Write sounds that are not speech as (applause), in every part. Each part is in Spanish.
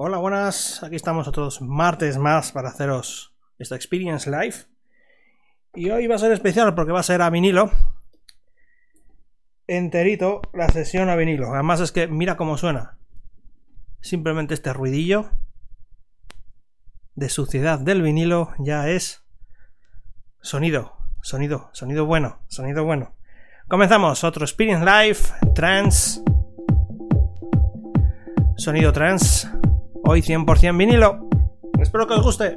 Hola, buenas. Aquí estamos otros martes más para haceros esta Experience Live. Y hoy va a ser especial porque va a ser a vinilo. Enterito la sesión a vinilo. Además es que mira cómo suena. Simplemente este ruidillo de suciedad del vinilo ya es sonido, sonido, sonido bueno, sonido bueno. Comenzamos otro Experience Live, trans, sonido trans, hoy 100% vinilo. Espero que os guste.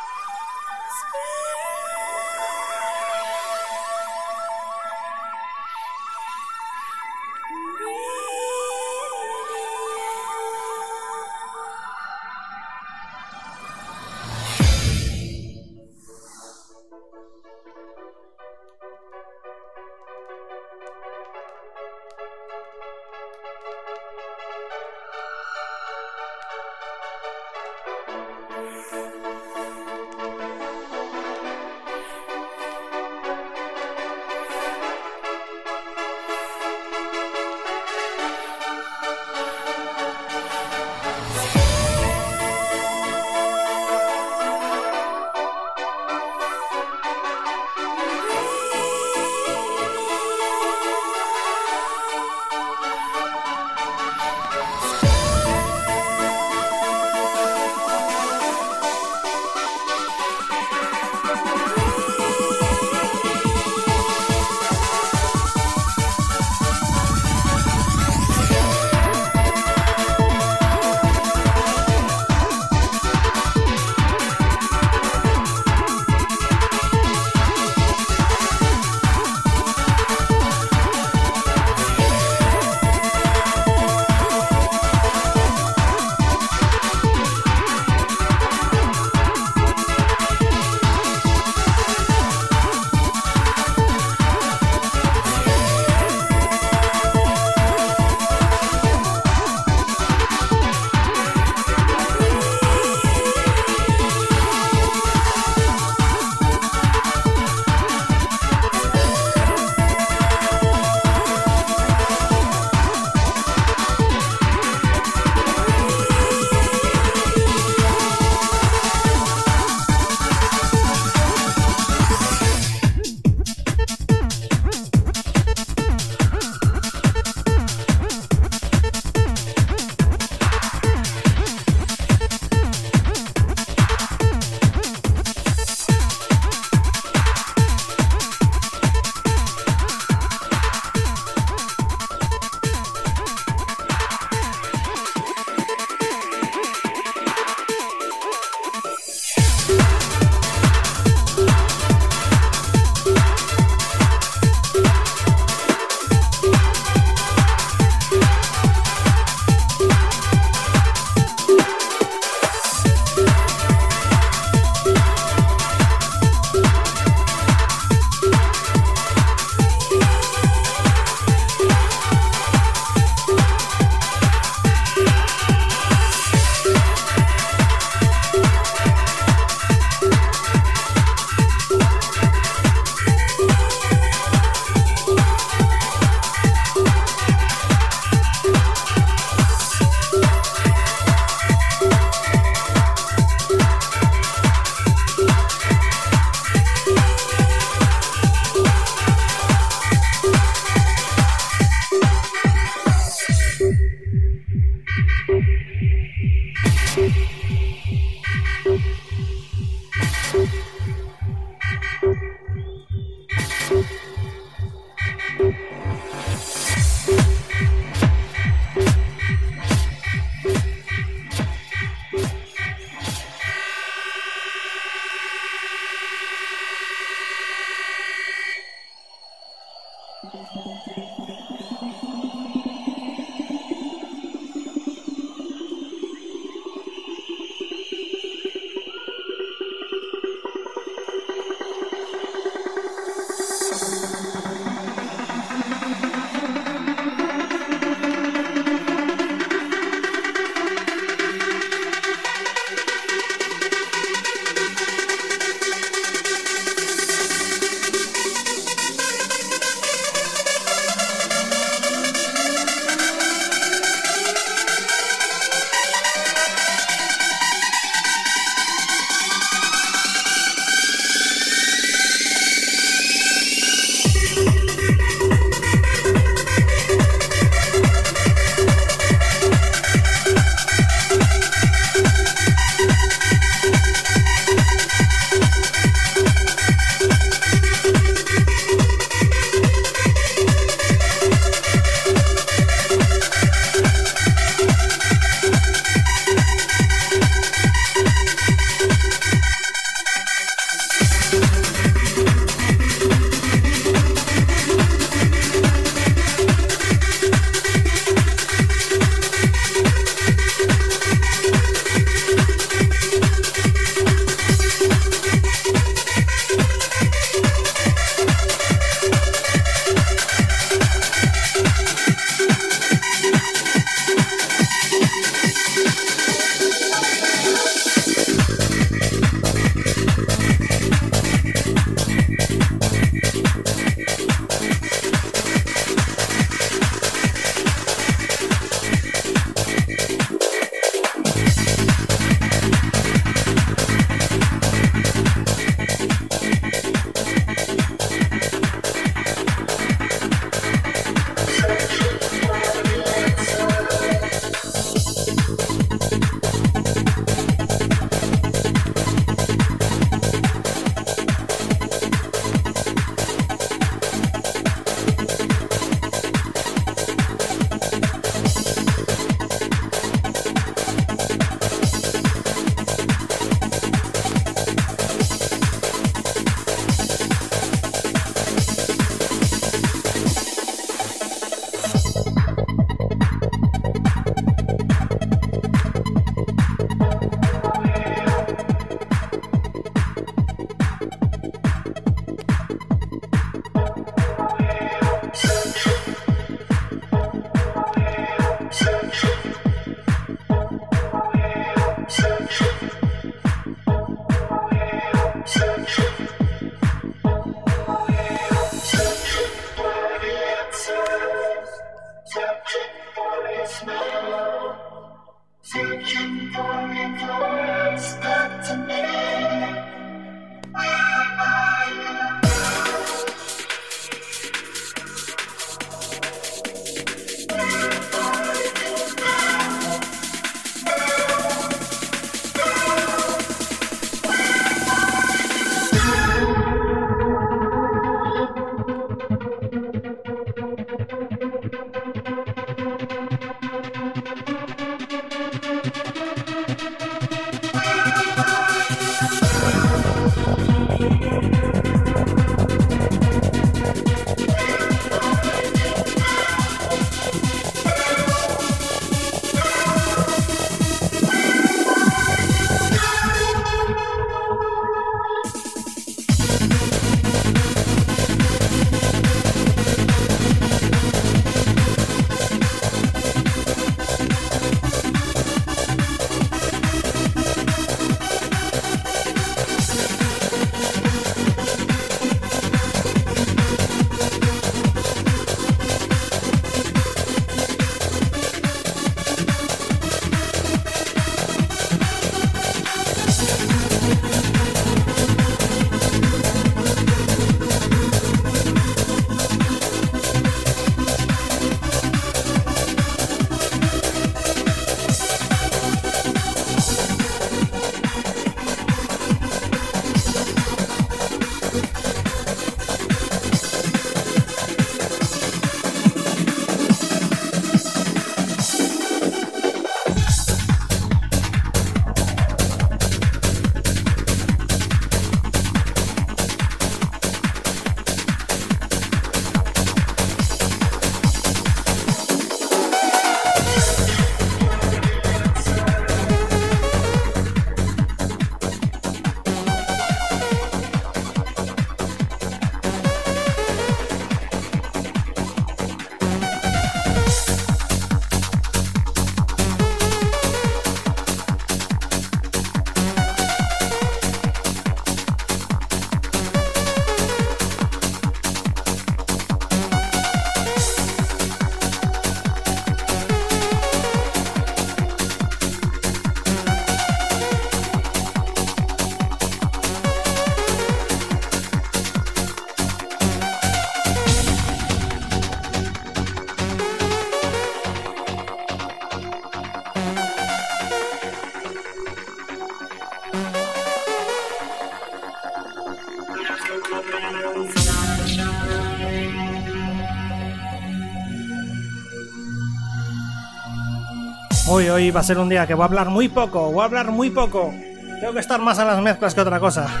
Hoy, va a ser un día que voy a hablar muy poco, voy a hablar muy poco. Tengo que estar más a las mezclas que otra cosa. (laughs)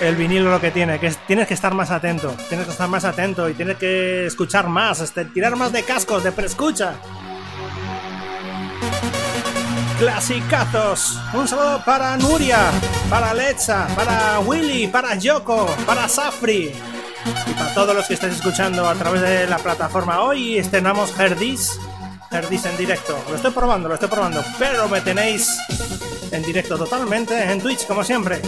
El vinilo lo que tiene, que tienes que estar más atento, tienes que estar más atento y tienes que escuchar más, este, tirar más de cascos, de preescucha. Clasicazos. Un saludo para Nuria, para Lecha, para Willy, para Yoko, para Safri. Y para todos los que estáis escuchando a través de la plataforma hoy, estrenamos Herdis. Herdis en directo. Lo estoy probando, lo estoy probando. Pero me tenéis en directo totalmente en Twitch, como siempre.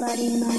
everybody knows.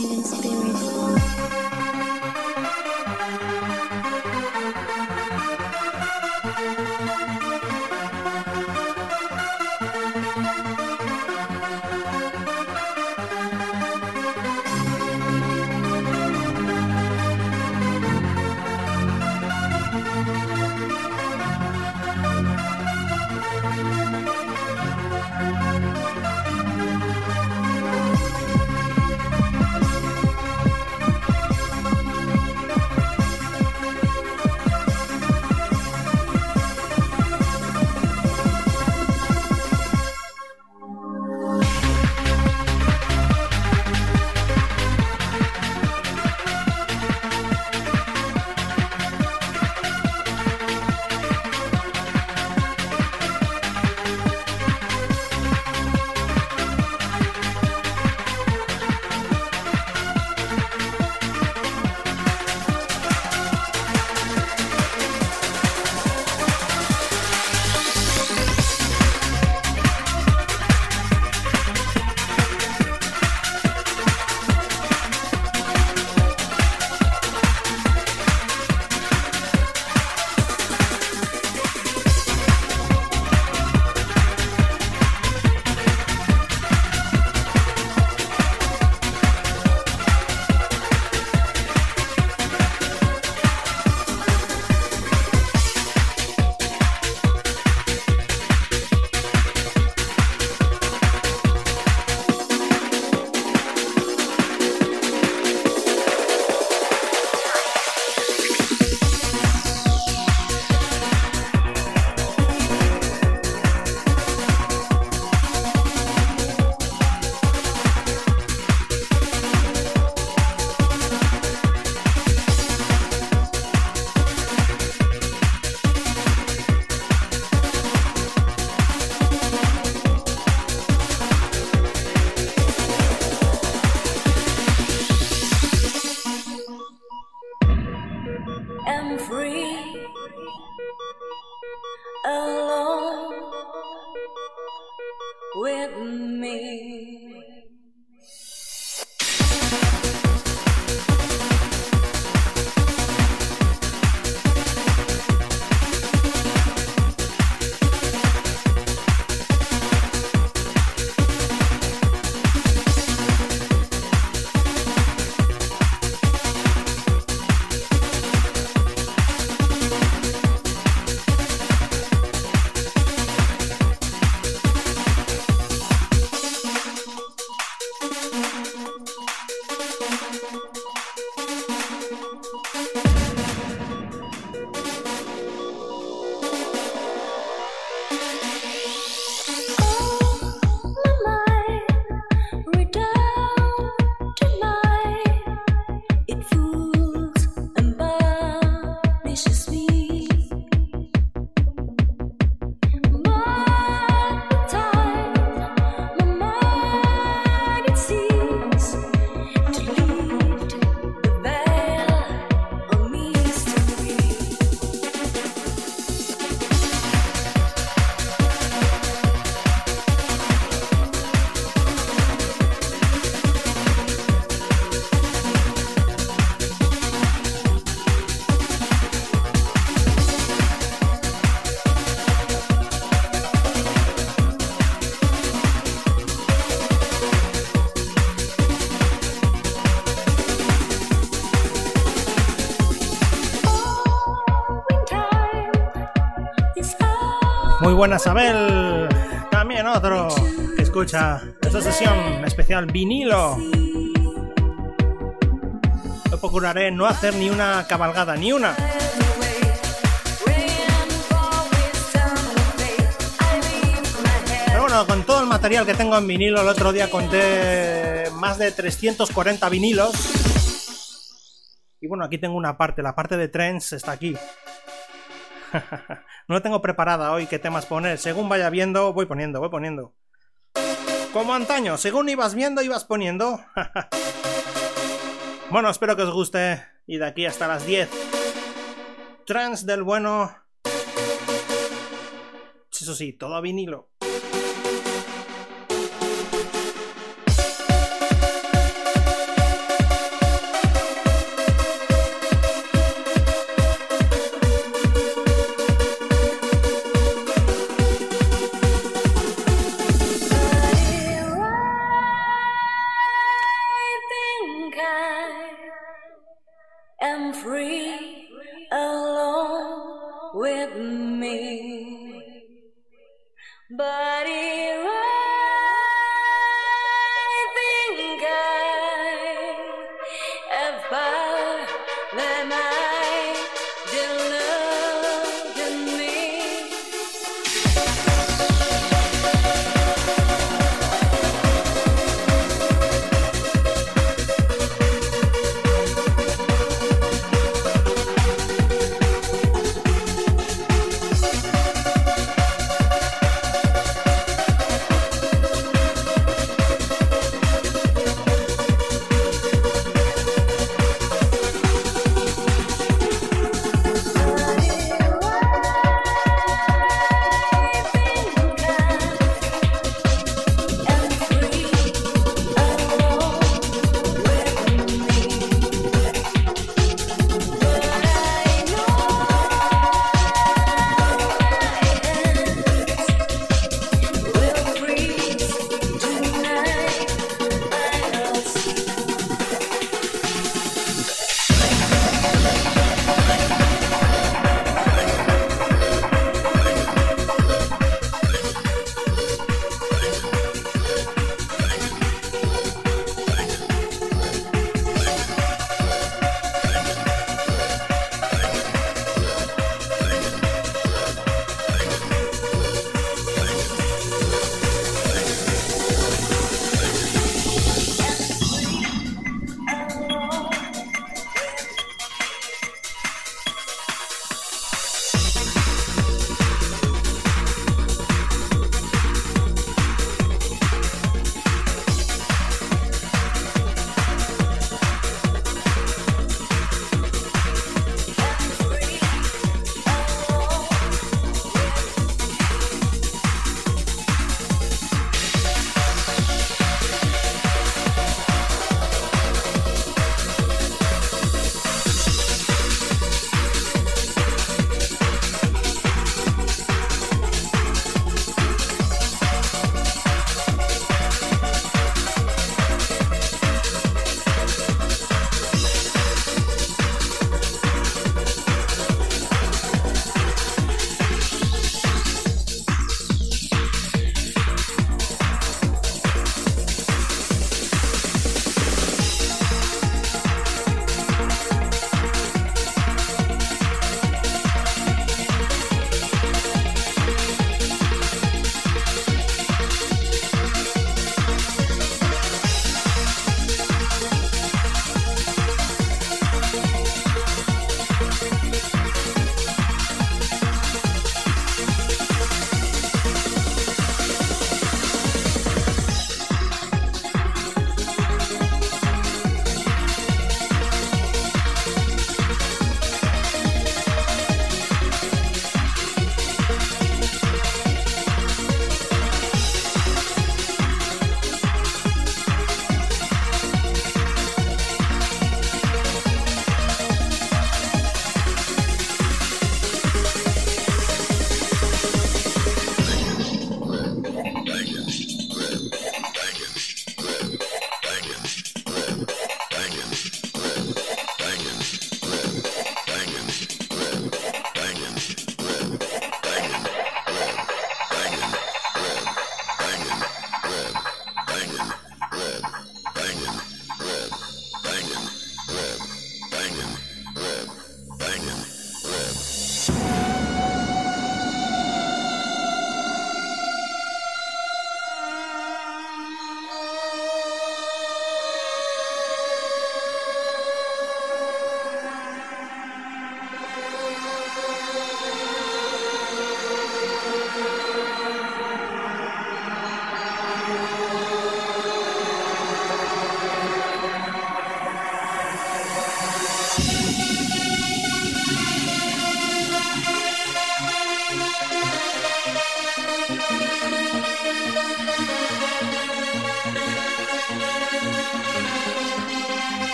Buenas, Abel. También otro que escucha esta sesión especial vinilo. Hoy procuraré no hacer ni una cabalgada, ni una. Pero bueno, con todo el material que tengo en vinilo, el otro día conté más de 340 vinilos. Y bueno, aquí tengo una parte, la parte de trends está aquí. (laughs) no lo tengo preparada hoy qué temas poner. Según vaya viendo, voy poniendo, voy poniendo. Como antaño, según ibas viendo, ibas poniendo. (laughs) bueno, espero que os guste. Y de aquí hasta las 10. Trans del bueno. Eso sí, todo a vinilo.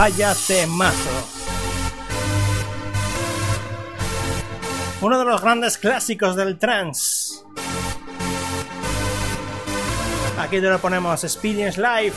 Vaya temazo. Uno de los grandes clásicos del trance. Aquí te lo ponemos Experience Live.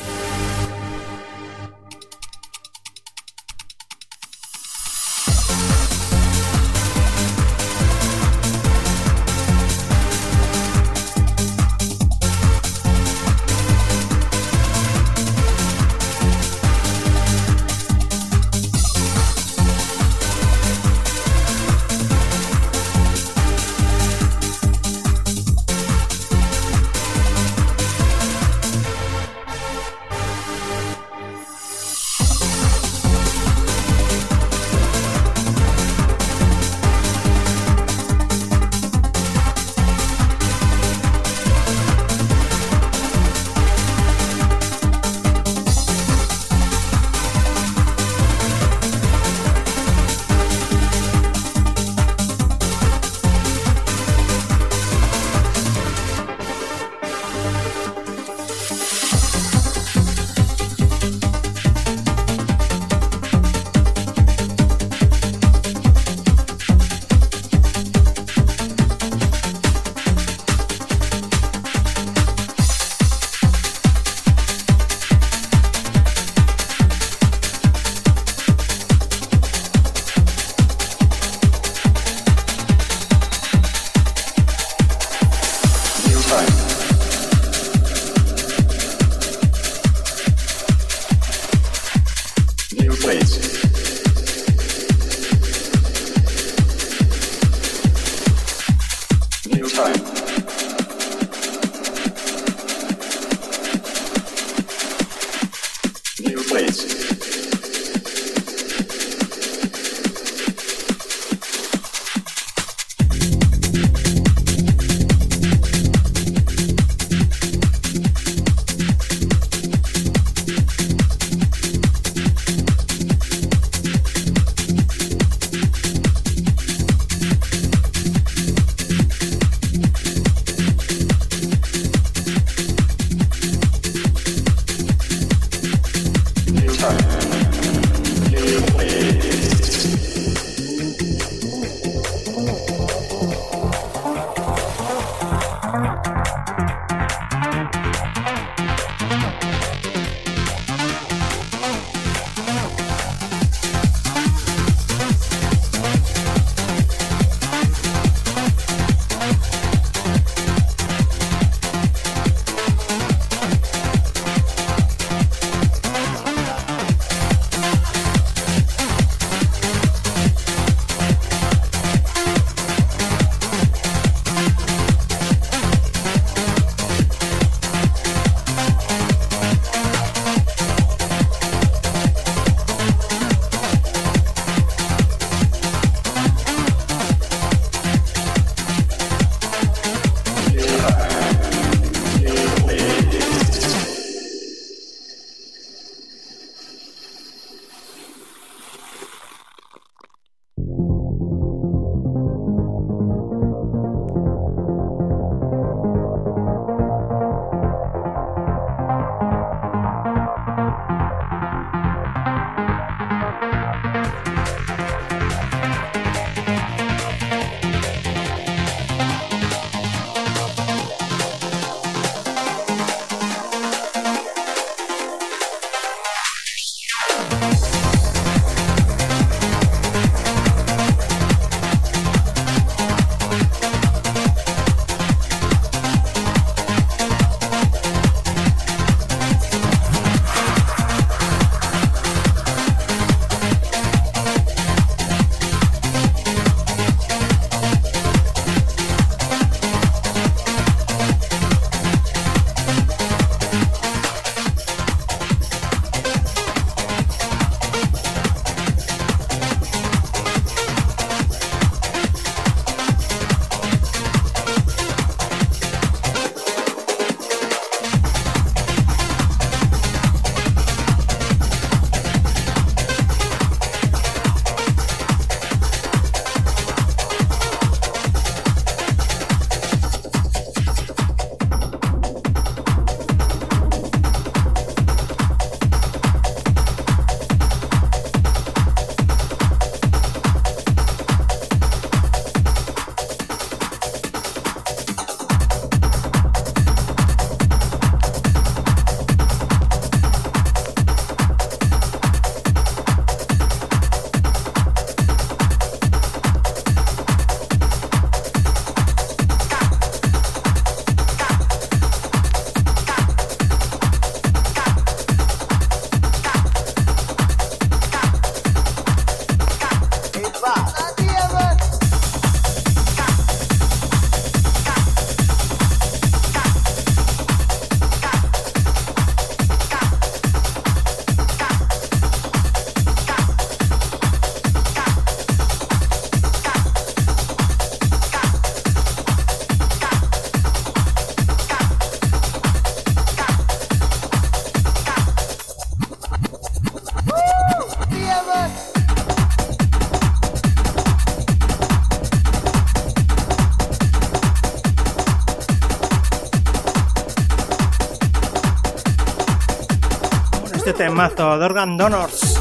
Temazo de Organ Donors.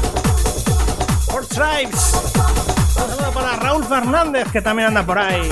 Four Tribes. Un saludo para Raúl Fernández, que también anda por ahí.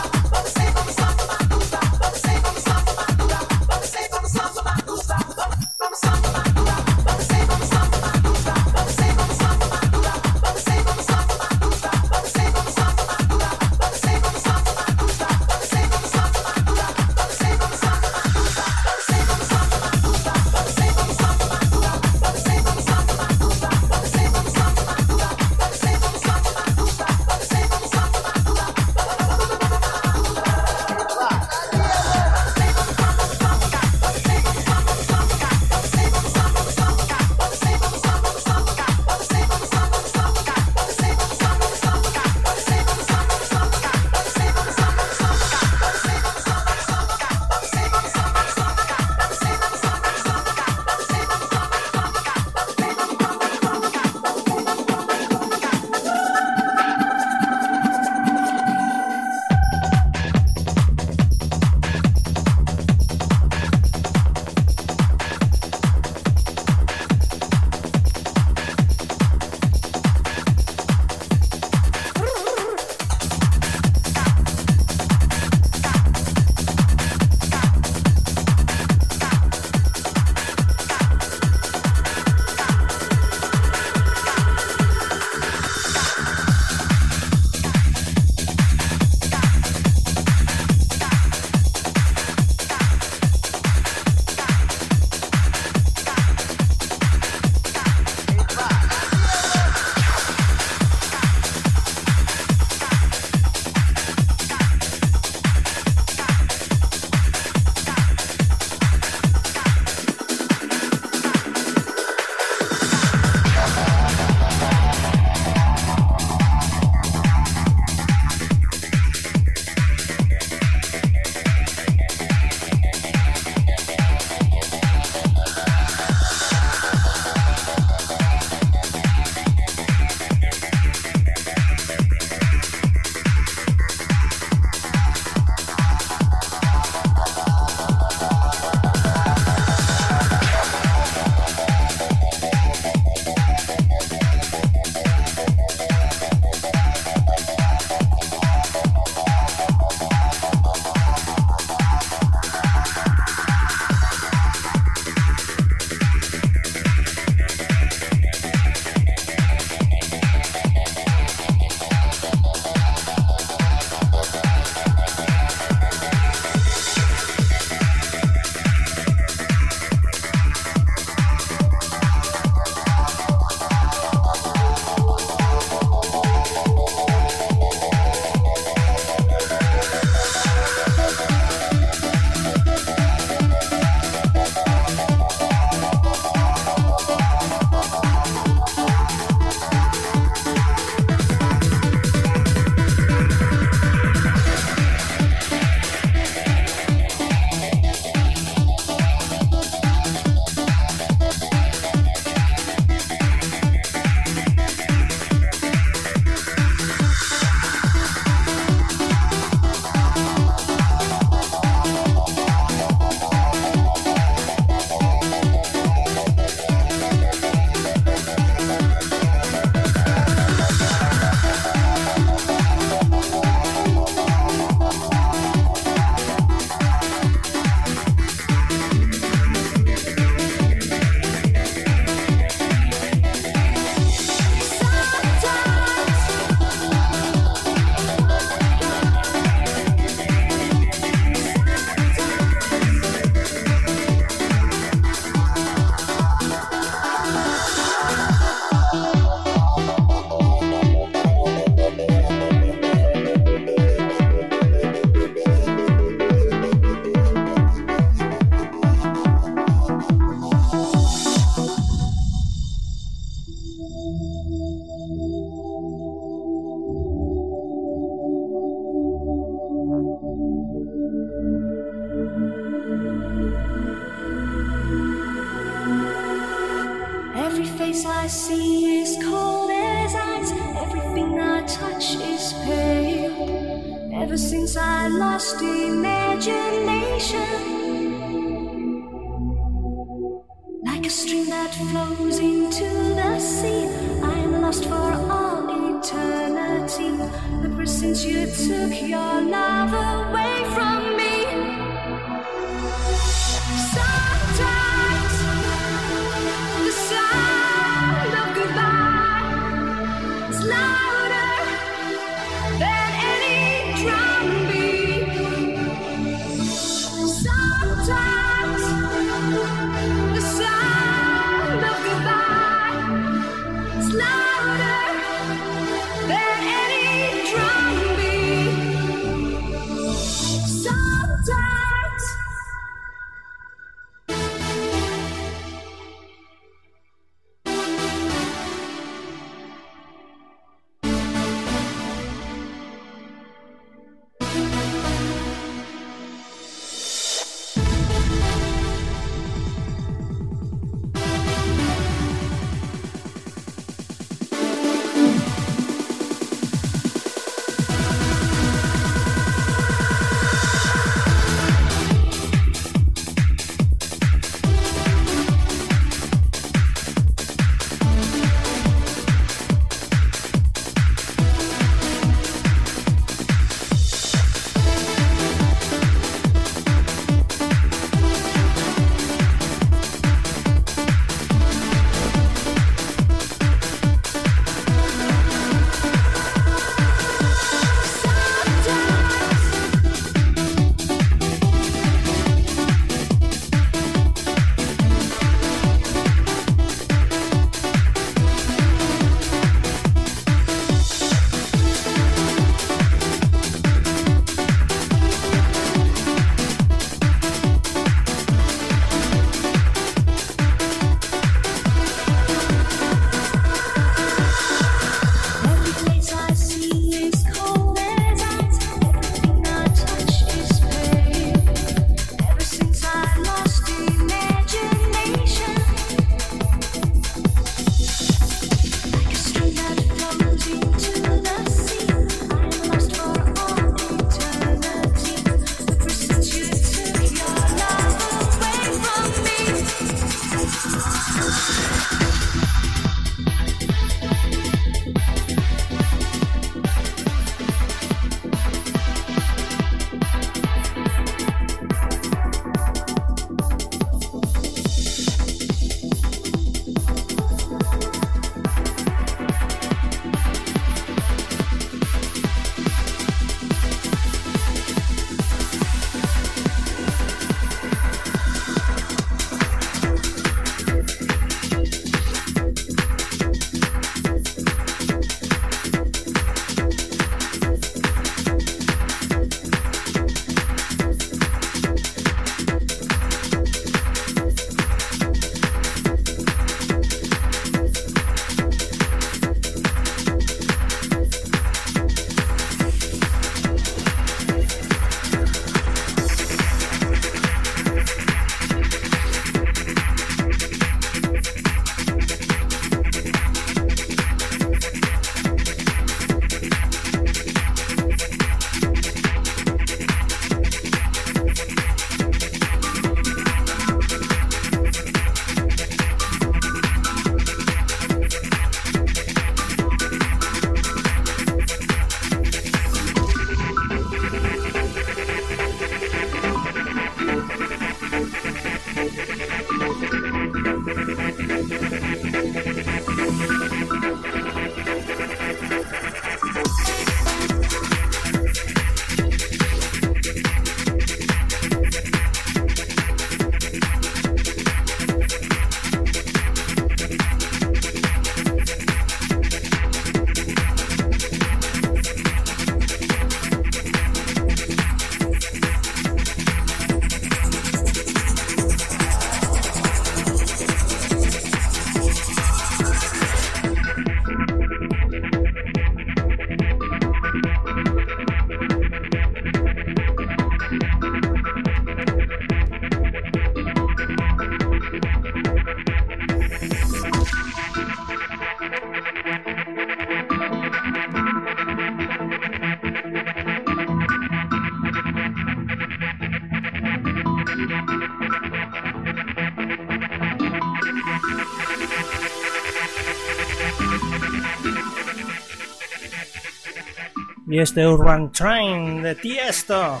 Y este Urban Train de Tiesto.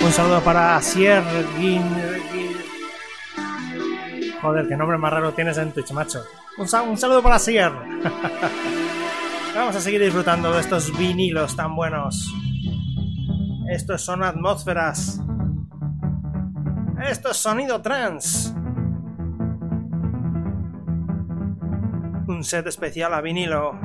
Un saludo para Sier Guin... Joder, qué nombre más raro tienes en Twitch, macho. Un, un saludo para Sier. (laughs) Vamos a seguir disfrutando de estos vinilos tan buenos. Estos son atmósferas. Esto es sonido trans. Set especial a vinilo.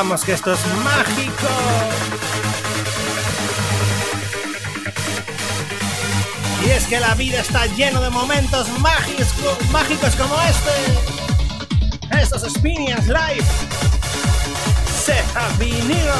Vamos, que esto es mágico. Y es que la vida está lleno de momentos mágicos, mágicos como este. Estos Spinians Live. Se ha venido.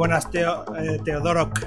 Buenas, Teo, eh, Teodorok.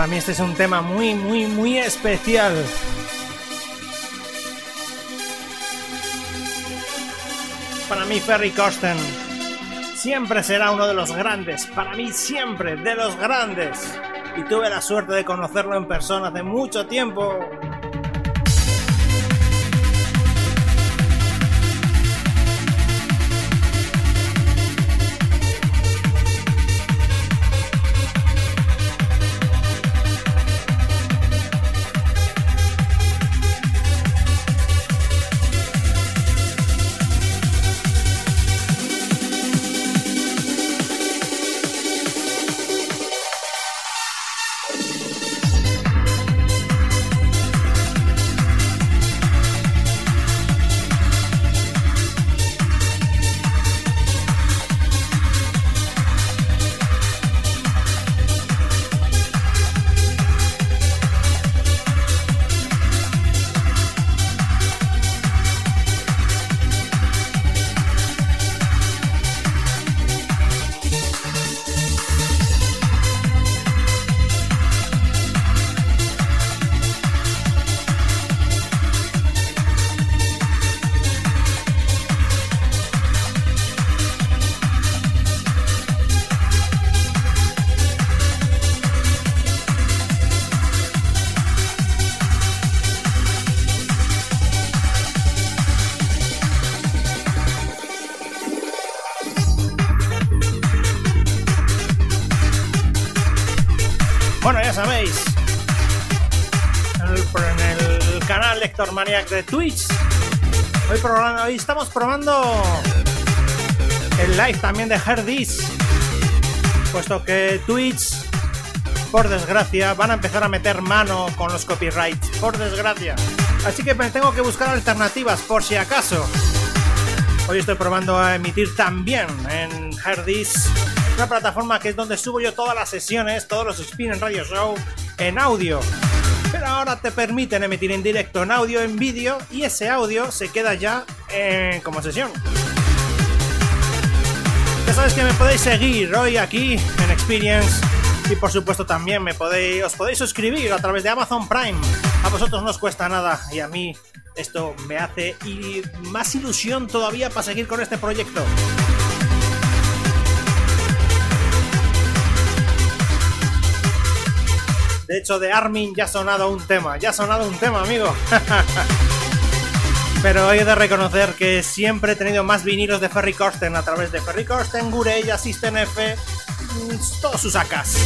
Para mí este es un tema muy, muy, muy especial. Para mí Ferry Corsten siempre será uno de los grandes, para mí siempre de los grandes. Y tuve la suerte de conocerlo en persona hace mucho tiempo. Lector Maniac de Twitch, hoy, programa- hoy estamos probando el live también de Herdis, puesto que Twitch, por desgracia, van a empezar a meter mano con los copyrights, por desgracia. Así que me tengo que buscar alternativas por si acaso. Hoy estoy probando a emitir también en Herdis, una plataforma que es donde subo yo todas las sesiones, todos los Spin en Radio Show en audio. Ahora te permiten emitir en directo en audio, en vídeo, y ese audio se queda ya eh, como sesión. Ya sabes que me podéis seguir hoy aquí en Experience y por supuesto también me podéis, os podéis suscribir a través de Amazon Prime. A vosotros no os cuesta nada y a mí esto me hace más ilusión todavía para seguir con este proyecto. De hecho, de Armin ya ha sonado un tema, ya ha sonado un tema, amigo. (laughs) Pero he de reconocer que siempre he tenido más vinilos de Ferry Corsten a través de Ferry Corsten, Gurey, System F, mm, todos sus sacas.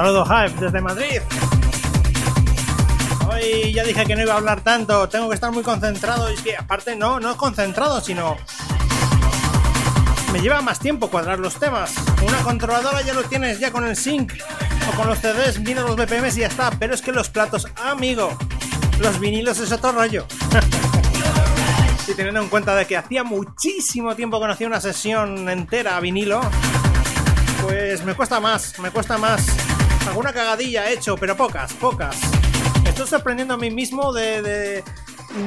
Un saludo, Hype, desde Madrid. Hoy ya dije que no iba a hablar tanto, tengo que estar muy concentrado. Y es que, aparte, no, no concentrado, sino. Me lleva más tiempo cuadrar los temas. Una controladora ya lo tienes ya con el sync o con los CDs, mira los BPMs y ya está. Pero es que los platos, amigo, los vinilos es otro rollo. (laughs) y teniendo en cuenta de que hacía muchísimo tiempo que no hacía una sesión entera a vinilo, pues me cuesta más, me cuesta más. Alguna cagadilla he hecho, pero pocas, pocas. Estoy sorprendiendo a mí mismo de,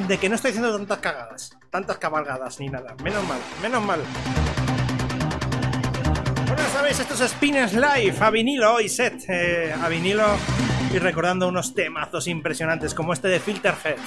de, que no estoy haciendo tantas cagadas, tantas cabalgadas ni nada. Menos mal, menos mal. Buenas sabéis, esto es Spinners Live a vinilo hoy set eh, a vinilo y recordando unos temazos impresionantes como este de Filterheads.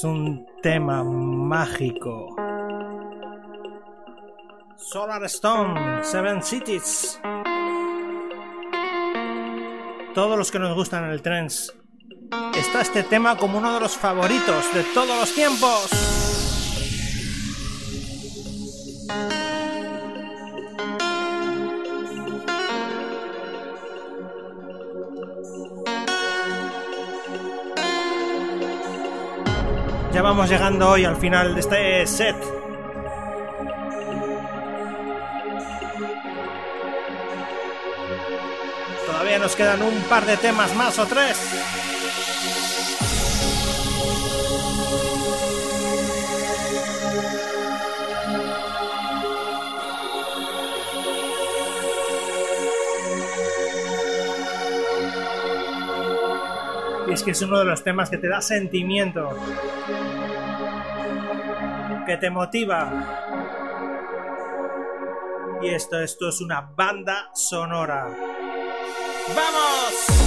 Es un tema mágico. Solar Stone, Seven Cities. Todos los que nos gustan el trance. Está este tema como uno de los favoritos de todos los tiempos. Vamos llegando hoy al final de este set. Todavía nos quedan un par de temas más o tres. Y es que es uno de los temas que te da sentimiento, que te motiva. Y esto, esto es una banda sonora. ¡Vamos!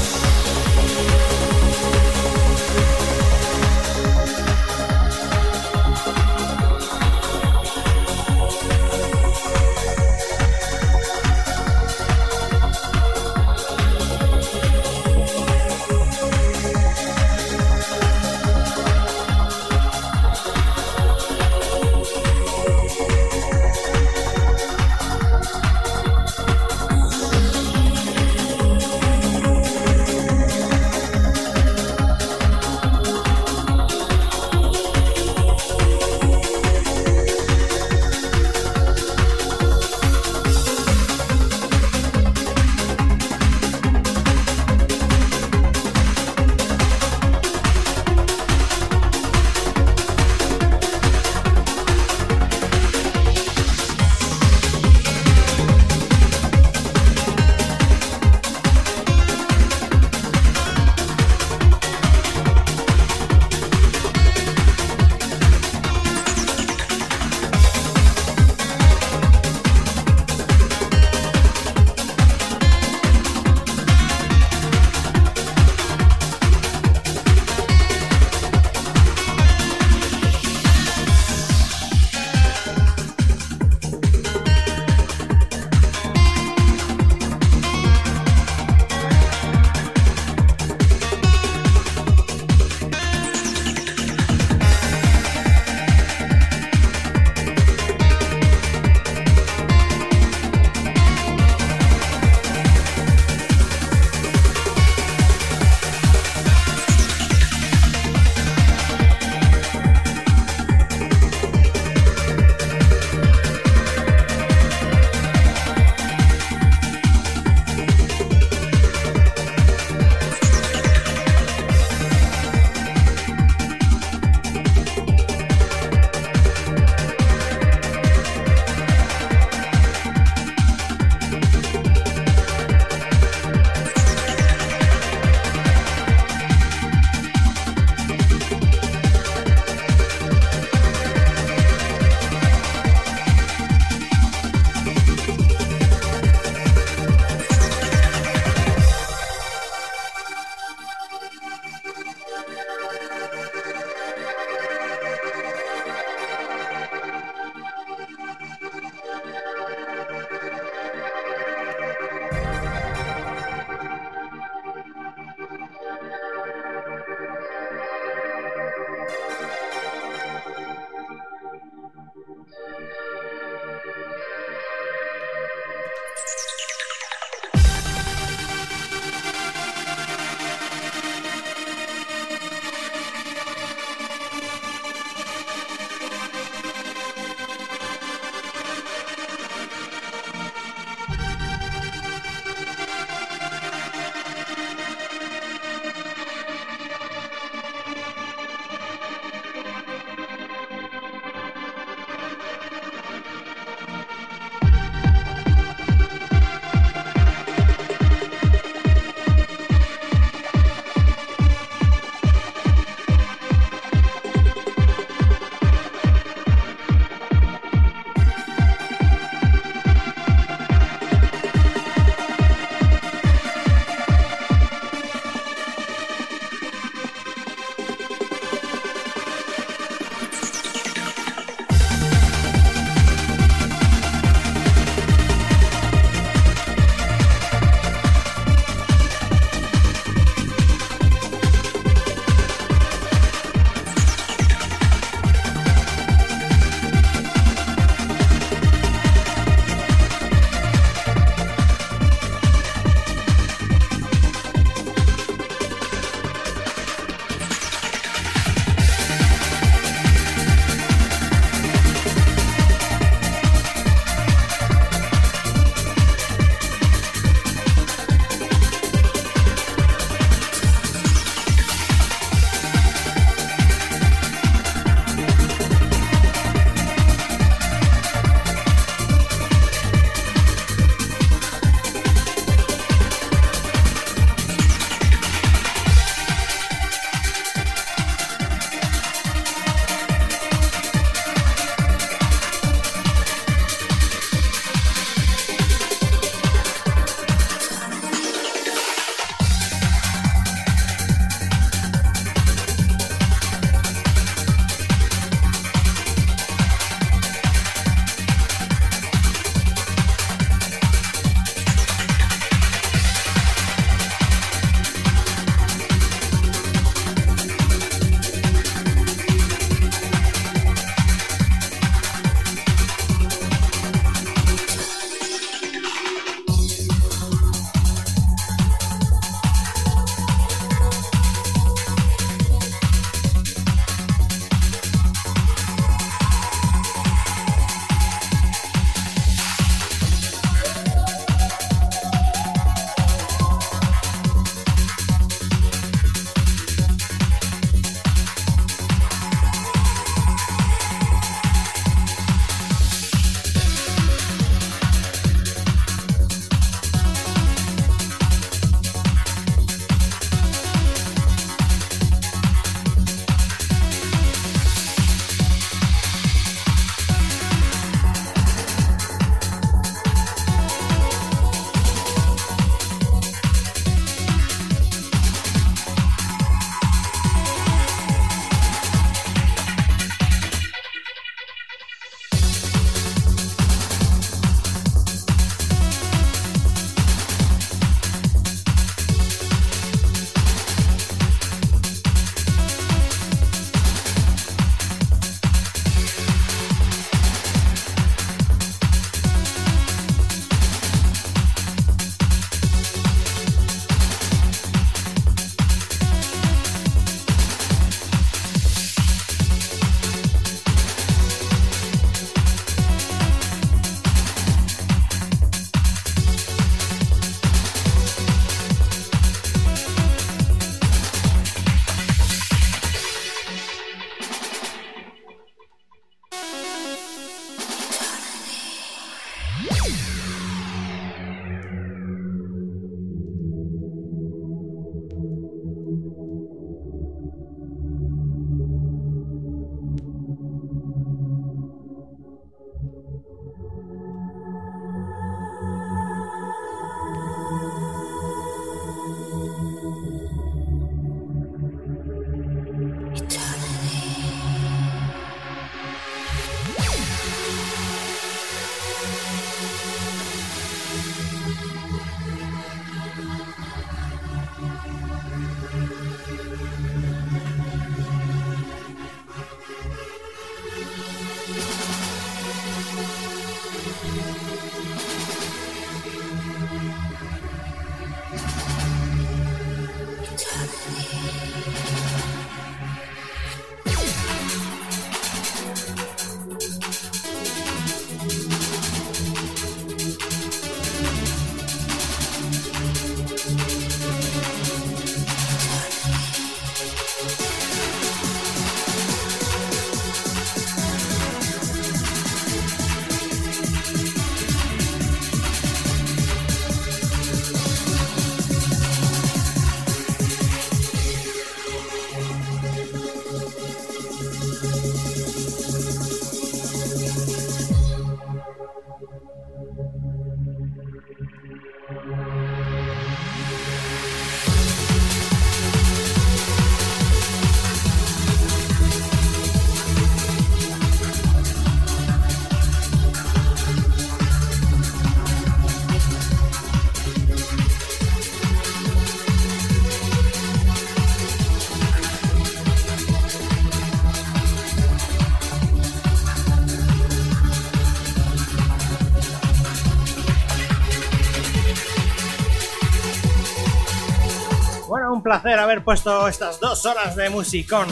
Un placer haber puesto estas dos horas de musicón.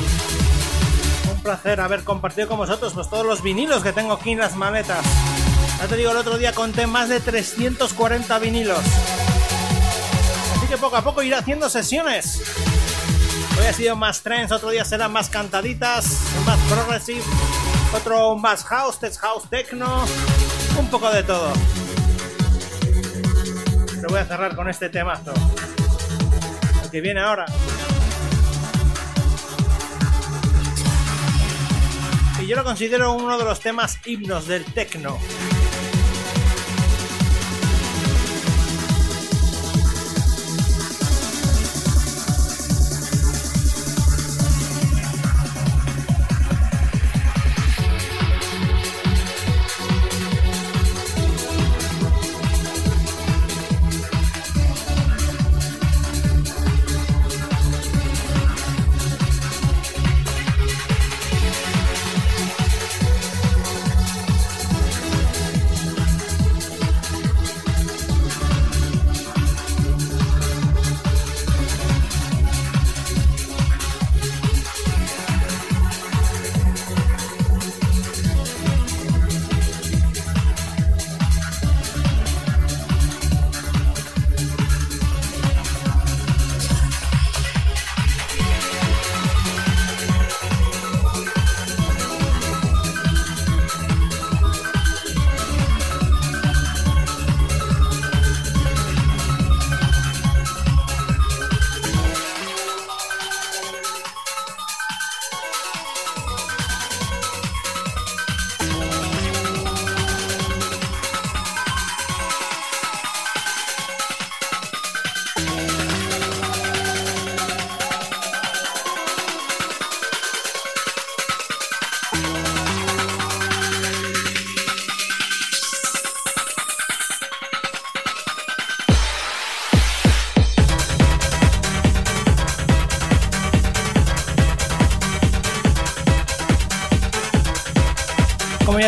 Un placer haber compartido con vosotros pues, todos los vinilos que tengo aquí en las maletas. Ya te digo, el otro día conté más de 340 vinilos. Así que poco a poco iré haciendo sesiones. Hoy ha sido más trends, otro día serán más cantaditas, más progressive, otro más house, tech house, techno, un poco de todo. Pero voy a cerrar con este temazo que viene ahora. Y yo lo considero uno de los temas himnos del techno.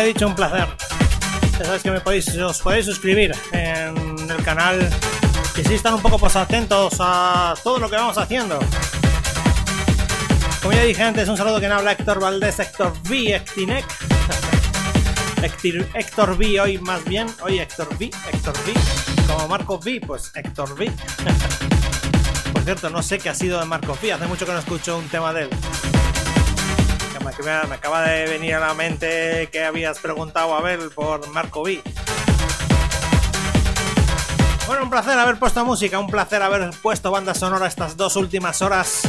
Dicho, un placer. Ya que me podéis, os podéis suscribir en el canal y si están un poco pues, atentos a todo lo que vamos haciendo. Como ya dije antes, un saludo que habla Héctor Valdés, Héctor V, Hectinec. Héctor, (laughs) Héctor V hoy más bien, hoy Héctor V, Héctor V. Como Marco V, pues Héctor V. (laughs) Por cierto, no sé qué ha sido de Marco V, hace mucho que no escucho un tema de él. Me, acaba de venir a la mente que habías preguntado a ver por Marco V. Bueno, un placer haber puesto música, un placer haber puesto banda sonora estas dos últimas horas.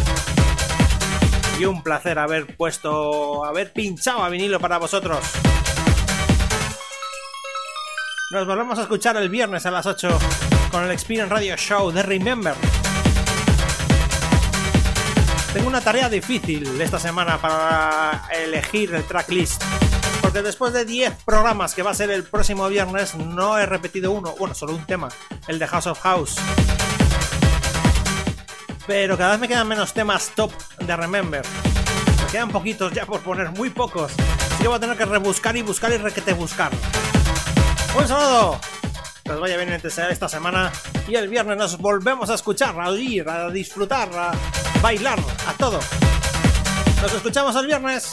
Y un placer haber puesto, haber pinchado a vinilo para vosotros. Nos volvemos a escuchar el viernes a las 8 con el Experience Radio Show de Remember. Tengo una tarea difícil esta semana para elegir el tracklist. Porque después de 10 programas que va a ser el próximo viernes, no he repetido uno, bueno, solo un tema, el de House of House. Pero cada vez me quedan menos temas top de Remember. Me quedan poquitos ya por poner, muy pocos. Así que voy a tener que rebuscar y buscar y requete buscar. Un saludo. Que os vaya bien esta semana. Y el viernes nos volvemos a escuchar, a oír, a disfrutar, a bailar, a todo. Nos escuchamos el viernes.